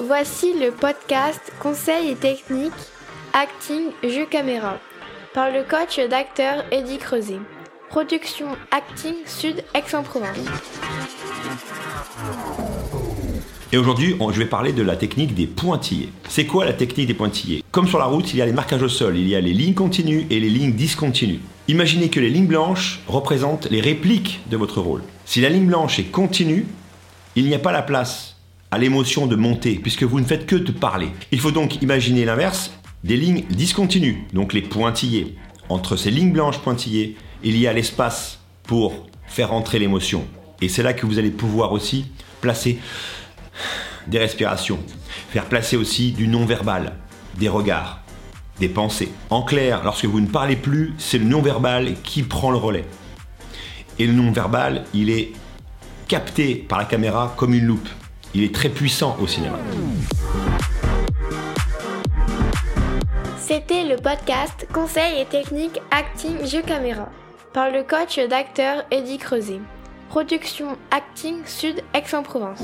Voici le podcast Conseils et techniques Acting Jeu Caméra par le coach d'acteur Eddie Creuset. Production Acting Sud Aix-en-Provence. Et aujourd'hui, je vais parler de la technique des pointillés. C'est quoi la technique des pointillés? Comme sur la route, il y a les marquages au sol, il y a les lignes continues et les lignes discontinues. Imaginez que les lignes blanches représentent les répliques de votre rôle. Si la ligne blanche est continue, il n'y a pas la place à l'émotion de monter, puisque vous ne faites que de parler. Il faut donc imaginer l'inverse, des lignes discontinues, donc les pointillés. Entre ces lignes blanches pointillées, il y a l'espace pour faire entrer l'émotion. Et c'est là que vous allez pouvoir aussi placer des respirations, faire placer aussi du non-verbal, des regards, des pensées. En clair, lorsque vous ne parlez plus, c'est le non-verbal qui prend le relais. Et le non-verbal, il est capté par la caméra comme une loupe. Il est très puissant au cinéma. C'était le podcast Conseils et techniques Acting Jeu Caméra par le coach d'acteur Eddie Creuset. Production Acting Sud Aix-en-Provence.